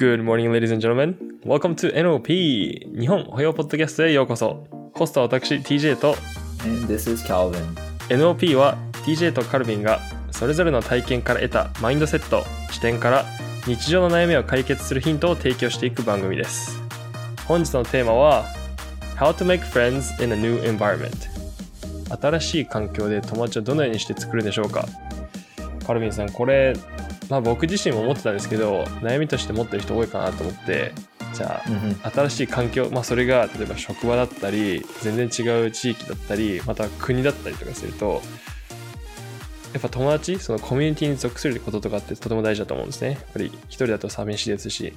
Good morning, ladies and gentlemen. Welcome to NOP 日本保養ポッドキャストへようこそ。ホストは私 TJ と And this is Calvin. NOP は TJ とカルビンがそれぞれの体験から得たマインドセット、視点から日常の悩みを解決するヒントを提供していく番組です。本日のテーマは How to make friends in a new environment 新しい環境で友達をどのようにして作るんでしょうかカルビンさん、これ、まあ僕自身も思ってたんですけど、悩みとして持ってる人多いかなと思って、じゃあ、新しい環境、まあ、それが例えば職場だったり全然違う地域だったりまた国だったりとかするとやっぱ友達そのコミュニティに属することとかってとても大事だと思うんですね。やっぱり一人だと寂しいですし。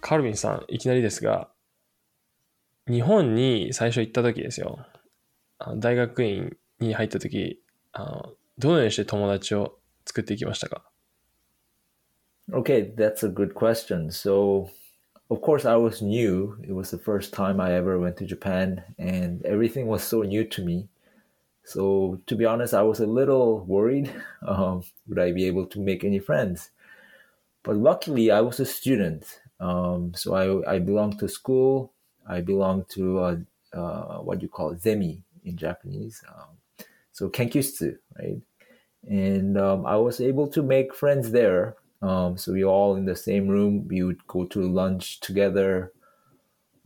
カルビンさんいきなりですが日本に最初行った時ですよ。大学院に入った時あのどのようにして友達を作っていきましたか Okay, that's a good question. So, of course, I was new. It was the first time I ever went to Japan, and everything was so new to me. So, to be honest, I was a little worried. Um, would I be able to make any friends? But luckily, I was a student. Um, so, I, I belonged to school. I belonged to uh, uh, what you call zemi in Japanese. Um, so, kenkitsu, right? And um, I was able to make friends there. Um, so we all in the same room. We would go to lunch together.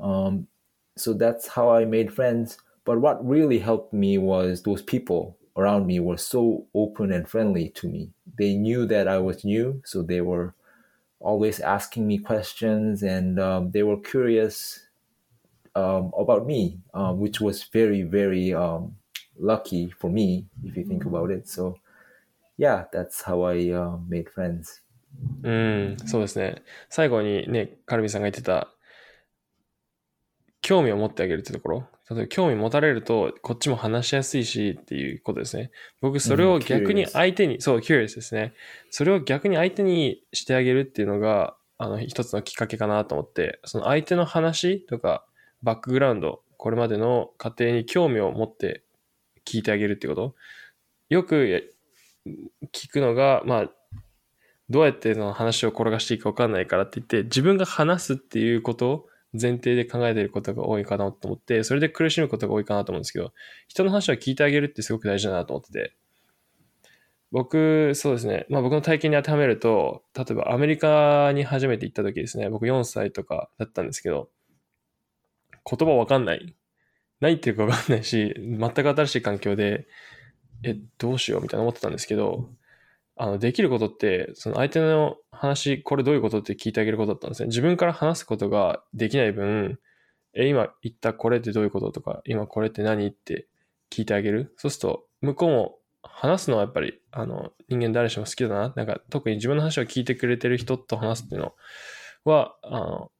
Um, so that's how I made friends. But what really helped me was those people around me were so open and friendly to me. They knew that I was new, so they were always asking me questions and um, they were curious um, about me, um, which was very, very um, lucky for me if you think about it. So, yeah, that's how I uh, made friends. うん、そうですね。最後にね、カルビンさんが言ってた、興味を持ってあげるってところ。例えば興味持たれると、こっちも話しやすいしっていうことですね。僕、それを逆に相手に、そう、curious ですね。それを逆に相手にしてあげるっていうのが、あの、一つのきっかけかなと思って、その相手の話とか、バックグラウンド、これまでの過程に興味を持って聞いてあげるってこと。よくや聞くのが、まあ、どうやっての話を転がしていいか分かんないからって言って、自分が話すっていうことを前提で考えていることが多いかなと思って、それで苦しむことが多いかなと思うんですけど、人の話を聞いてあげるってすごく大事だなと思ってて、僕、そうですね、まあ僕の体験に当てはめると、例えばアメリカに初めて行った時ですね、僕4歳とかだったんですけど、言葉わかんない。何言ってるかわかんないし、全く新しい環境で、え、どうしようみたいな思ってたんですけど、あの、できることって、その相手の話、これどういうことって聞いてあげることだったんですね。自分から話すことができない分、え、今言ったこれってどういうこととか、今これって何って聞いてあげる。そうすると、向こうも話すのはやっぱり、あの、人間誰しも好きだな。なんか、特に自分の話を聞いてくれてる人と話すっていうのは、あの、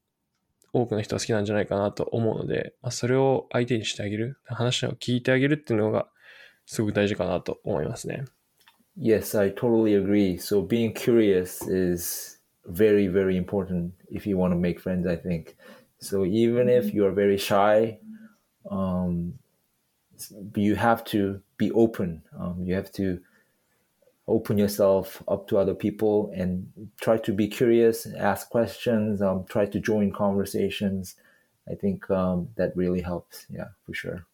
多くの人は好きなんじゃないかなと思うので、まあ、それを相手にしてあげる。話を聞いてあげるっていうのが、すごく大事かなと思いますね。 Yes, I totally agree. So being curious is very, very important if you want to make friends, I think. So even if you are very shy, um, you have to be open. Um, you have to open yourself up to other people and try to be curious, ask questions, um, try to join conversations. I think um, that really helps. Yeah, for sure.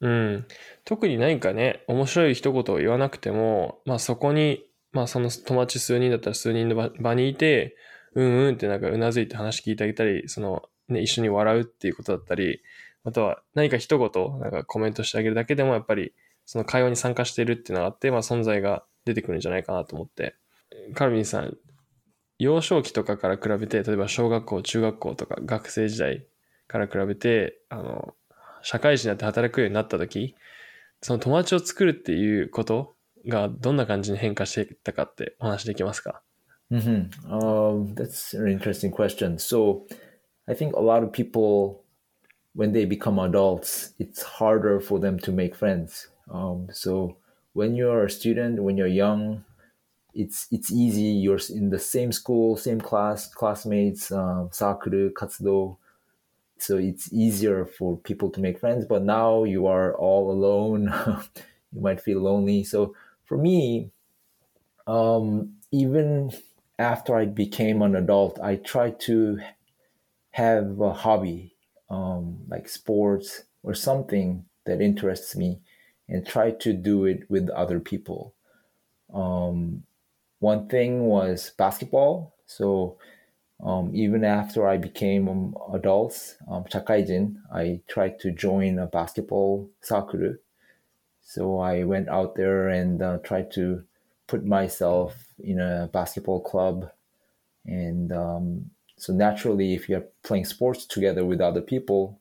うん。特に何かね、面白い一言を言わなくても、まあそこに、まあその友達数人だったら数人の場にいて、うんうんってなんかうなずいて話聞いてあげたり、そのね、一緒に笑うっていうことだったり、または何か一言、なんかコメントしてあげるだけでもやっぱりその会話に参加しているっていうのがあって、まあ存在が出てくるんじゃないかなと思って。カルビンさん、幼少期とかから比べて、例えば小学校、中学校とか学生時代から比べて、あの、社会人になって働くようになった時その友達を作るっていうことがどんな感じに変化していったかってお話できますか hmm Um, that's an interesting question. So, I think a lot of people, when they become adults, it's harder for them to make friends. Um, so, when you're a student, when you're young, it's it's easy. You're in the same school, same class, classmates, um, サークル活動 so it's easier for people to make friends but now you are all alone you might feel lonely so for me um, even after I became an adult, I tried to have a hobby, um, like sports or something that interests me, and try to do it with other people. Um, one thing was basketball. So um, even after I became um, adults, um, chakaijin, I tried to join a basketball circle. So I went out there and uh, tried to put myself in a basketball club. And um, so naturally, if you're playing sports together with other people,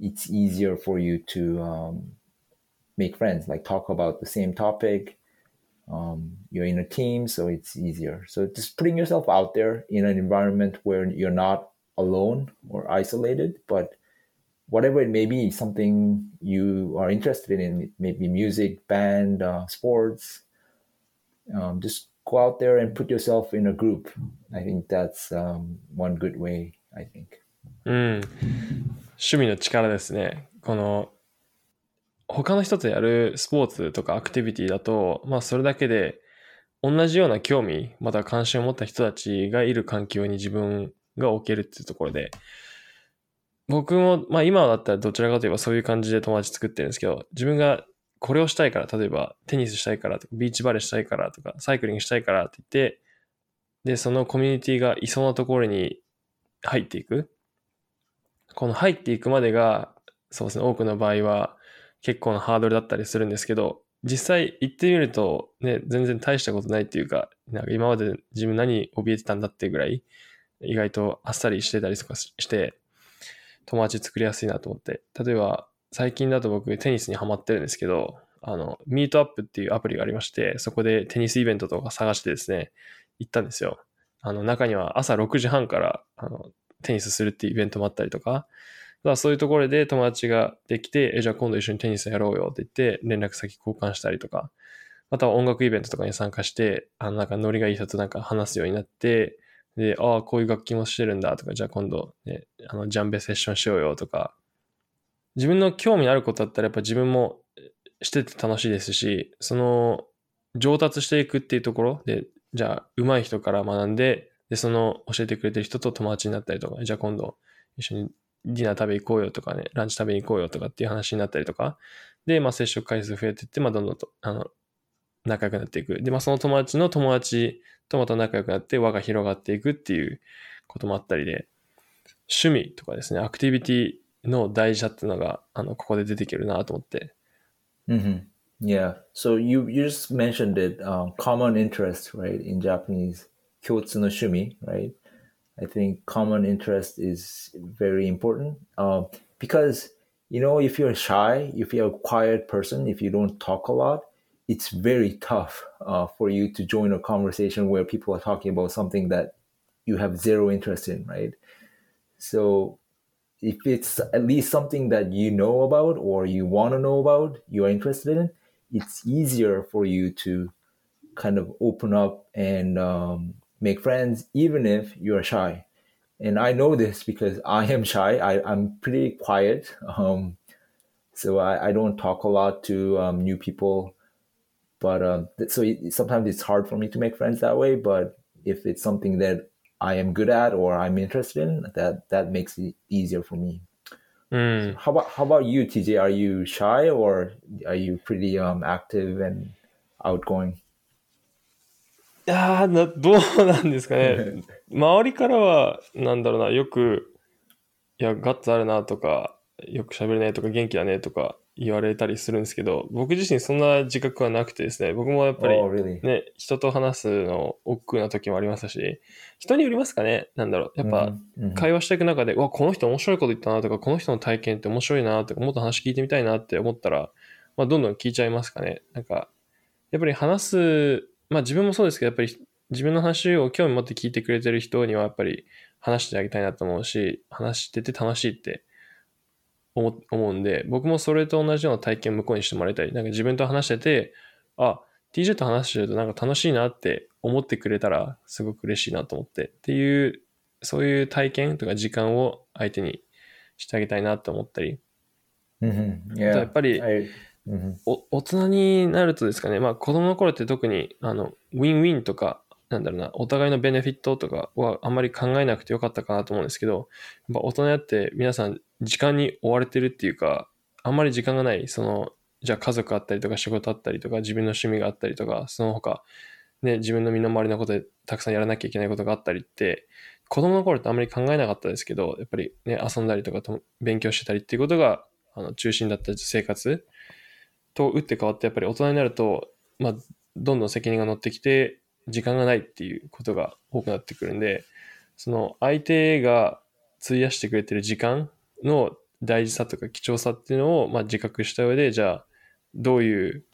it's easier for you to um, make friends, like talk about the same topic Um, you're in a team, so it's easier. So just putting yourself out there in an environment where you're not alone or isolated, but whatever it may be, something you are interested in, maybe music, band, uh, sports, um, just go out there and put yourself in a group. I think that's um, one good way, I think. うん。趣味の力ですね。この、 他の人とやるスポーツとかアクティビティだと、まあそれだけで同じような興味、また関心を持った人たちがいる環境に自分が置けるっていうところで、僕も、まあ今だったらどちらかといえばそういう感じで友達作ってるんですけど、自分がこれをしたいから、例えばテニスしたいからとか、ビーチバレーしたいからとか、サイクリングしたいからって言って、で、そのコミュニティがいそうなところに入っていく。この入っていくまでが、そうですね、多くの場合は結構なハードルだったりするんですけど、実際行ってみるとね、全然大したことないっていうか、なんか今まで自分何怯えてたんだっていうぐらい、意外とあっさりしてたりとかして、友達作りやすいなと思って。例えば、最近だと僕テニスにハマってるんですけど、あの、ミートアップっていうアプリがありまして、そこでテニスイベントとか探してですね、行ったんですよ。あの、中には朝6時半から、あの、テニスするっていうイベントもあったりとか、だそういうところで友達ができて、え、じゃあ今度一緒にテニスやろうよって言って、連絡先交換したりとか、または音楽イベントとかに参加して、あの、なんかノリがいい人となんか話すようになって、で、ああ、こういう楽器もしてるんだとか、じゃあ今度ね、あの、ジャンベセッションしようよとか、自分の興味のあることだったらやっぱ自分もしてて楽しいですし、その上達していくっていうところで、じゃあ上手い人から学んで、で、その教えてくれてる人と友達になったりとか、じゃあ今度一緒にディナー食べ行こうよとかね、ランチ食べに行こうよとかっていう話になったりとか、で、まあ接触回数増えていって、まあどんどんと、あの、仲良くなっていく。で、まあその友達の友達とまた仲良くなって輪が広がっていくっていうこともあったりで、趣味とかですね、アクティビティの大事さっていうのが、あの、ここで出てきるなと思って。hmm Yeah. So you you just mentioned it, um, common interest, right? In Japanese, kyotsu no shumi, right? I think common interest is very important um, because you know if you're shy, if you're a quiet person, if you don't talk a lot, it's very tough uh, for you to join a conversation where people are talking about something that you have zero interest in, right? So if it's at least something that you know about or you want to know about, you are interested in, it's easier for you to kind of open up and um, make friends, even if you're shy. And I know this because I am shy. I, I'm pretty quiet. Um, so I, I don't talk a lot to um, new people. But um, so it, sometimes it's hard for me to make friends that way. But if it's something that I am good at or I'm interested in, that that makes it easier for me. うん。How about how about you, TJ? Are you shy or are you pretty um active and outgoing? いやーな、どうなんですかね。周りからは、なんだろうな、よく、いや、ガッツあるなとか、よく喋るねとか、元気だねとか言われたりするんですけど、僕自身そんな自覚はなくてですね、僕もやっぱり Oh, really? ね、人と話すの億劫な時もありますし、人によりますかねなんだろう。やっぱ、Mhm, mhm. 会話していく中で、うわ、この人面白いこと言ったなとか、この人の体験って面白いなとか、もっと話聞いてみたいなって思ったら、まあ、どんどん聞いちゃいますかね。なんか、やっぱり話す、まあ自分もそうですけど、やっぱり自分の話を興味持って聞いてくれてる人には、やっぱり話してあげたいなと思うし、話してて楽しいって思思うんで、僕もそれと同じような体験向こうにしてもらいたい。なんか自分と話してて、あ、TJ と話してるとなんか楽しいなって思ってくれたらすごく嬉しいなと思ってっていう、そういう体験とか時間を相手にしてあげたいなと思ったり、Mhm, あと Yeah. やっぱりお大人になるとですかね、まあ子供の頃って特にあのウィンウィンとか、なんだろうな、お互いのベネフィットとかはあんまり考えなくてよかったかなと思うんですけど、やっぱ大人になって皆さん時間に追われてるっていうか、あんまり時間がない、その、じゃあ家族あったりとか仕事あったりとか自分の趣味があったりとか、その他、ね、自分の身の回りのことでたくさんやらなきゃいけないことがあったりって、子供の頃ってあんまり考えなかったですけど、やっぱりね、遊んだりとかと勉強してたりっていうことが、あの、中心だった生活。と打って変わって、やっぱり大人になると、まあ、どんどん責任が乗ってきて、時間がないっていうことが多くなってくるんで、その相手が費やしてくれてる時間の大事さとか貴重さっていうのを、まあ、自覚した上で、じゃあ、どういう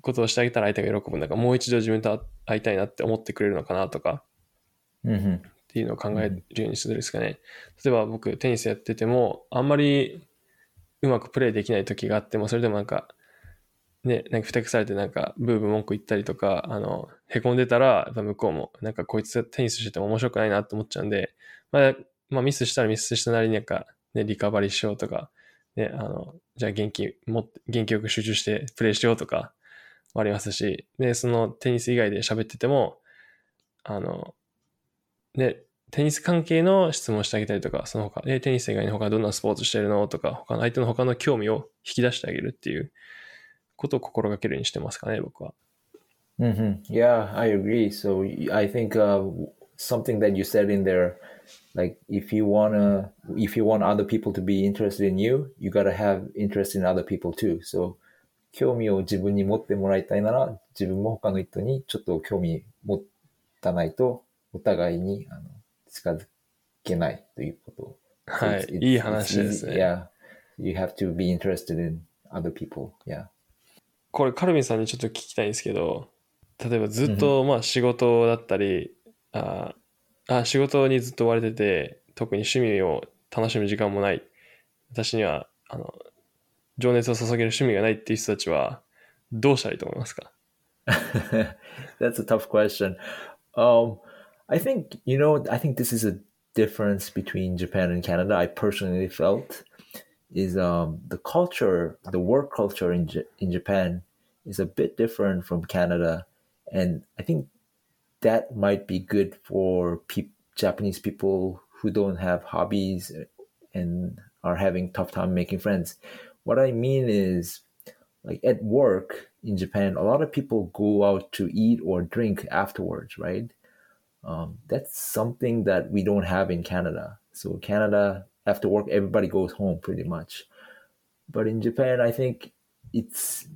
ことをしてあげたら相手が喜ぶんだか、もう一度自分と会いたいなって思ってくれるのかなとか、Mm-hmm. っていうのを考えるようにするんですかね。例えば僕テニスやってても、あんまりうまくプレイできない時があっても、それでもなんか、ね、なんかふてくされてなんかブーブー文句言ったりとか、あの、へこんでたら、やっぱ向こうも、なんかこいつテニスしてても面白くないなって思っちゃうんで、まあ、まあミスしたらミスしたなりになんか、ね、リカバリーしようとか、ね、あの、じゃあ元気、も元気よく集中してプレイしようとか、ありますし、で、そのテニス以外で喋ってても、あの、ね、テニス関係の質問してあげたりとか、その他、え、テニス以外に他どんなスポーツしてるのとか、他の相手の他の興味を引き出してあげるっていうことを心がけるようにしてますかね、僕は。Mm-hmm. Yeah, I agree. So I think uh, something that you said in there, like if you wanna, if you want other people to be interested in you, you gotta have interest in other people too. So 興味を自分に持ってもらいたいなら、自分も他の人にちょっと興味持たないと、お互いにあの近づけないということ。はいいい話です.ね。Yeah, you have to be interested in other people. Yeah. これ、カルビンさんにちょっと聞きたいんですけど、例えばずっと、まあ仕事だったり、ああ、仕事にずっと追われてて、特に趣味を楽しむ時間もない。私には、あの、情熱を注げる趣味がないっていう人たちは、どうしたらいいと思いますか？That's a tough question. Um, I think you know. I think this is a difference between Japan and Canada. I personally felt is um, the culture, the work culture in J- in Japan is a bit different from Canada, and I think that might be good for peop Japanese people who don't have hobbies and are having tough time making friends. What I mean is like at work in Japan, a lot of people go out to eat or drink afterwards, right? Um, that's something that we don't have in Canada. So Canada, after work, everybody goes home pretty much. But in Japan, I think it's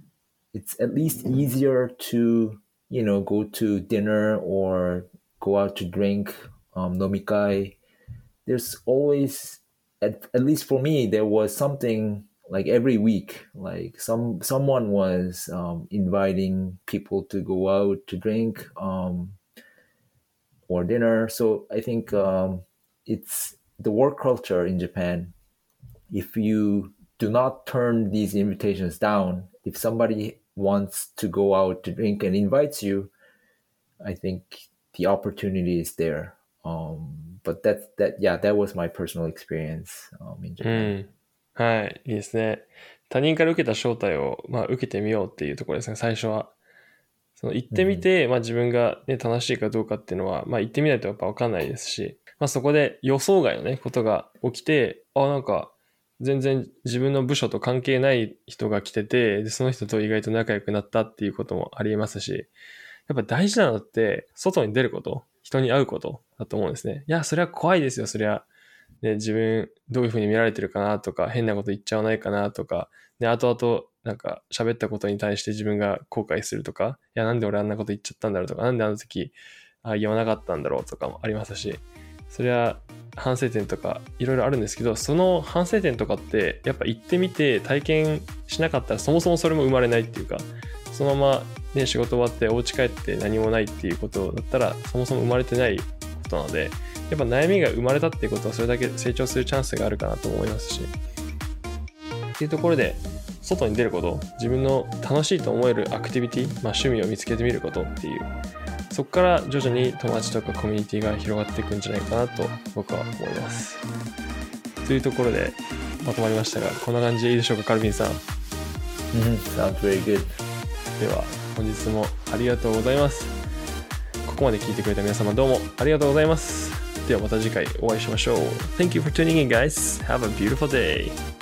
it's at least easier to you know go to dinner or go out to drink um, nomikai. There's always at, at least for me there was something like every week like some someone was um, inviting people to go out to drink um, or dinner so i think um, it's the work culture in japan if you do not turn these invitations down if somebody wants to go out to drink and invites you i think the opportunity is there um, but that that yeah that was my personal experience um, in う japan ん。はい、いいですね。他人から受けた招待を、まあ、受けてみようっていうところですね、最初は。 その行ってみて、まあ自分がね、楽しいかどうかっていうのは、まあ行ってみないとやっぱわかんないですし、まあそこで予想外のね、ことが起きて、あ、なんか、全然自分の部署と関係ない人が来てて、でその人と意外と仲良くなったっていうこともありえますし、やっぱ大事なのって、外に出ること、人に会うことだと思うんですね。いや、それは怖いですよ、そりゃ。ね、自分どういう風に見られてるかなとか、変なこと言っちゃわないかなとか、で、後々なんか喋ったことに対して自分が後悔するとか、いや、なんで俺あんなこと言っちゃったんだろうとか、なんであの時あ言わなかったんだろうとかもありますし、それは反省点とかいろいろあるんですけど、その反省点とかってやっぱ行ってみて体験しなかったらそもそもそれも生まれないっていうか、そのままね、仕事終わってお家帰って何もないっていうことだったらそもそも生まれてないことなので、やっぱ悩みが生まれたっていうことはそれだけ成長するチャンスがあるかなと思いますし。っていうところで、外に出ること、自分の楽しいと思えるアクティビティ、まあ、趣味を見つけてみることっていう、そこから徐々に友達とかコミュニティが広がっていくんじゃないかなと僕は思います。というところでまとまりましたが、こんな感じでいいでしょうか、カルビンさん。Mhm, Sounds very good. では、本日もありがとうございます。ここまで聞いてくれた皆様どうもありがとうございます。ではまた次回お会いしましょう。Thank you for tuning in, guys. Have a beautiful day.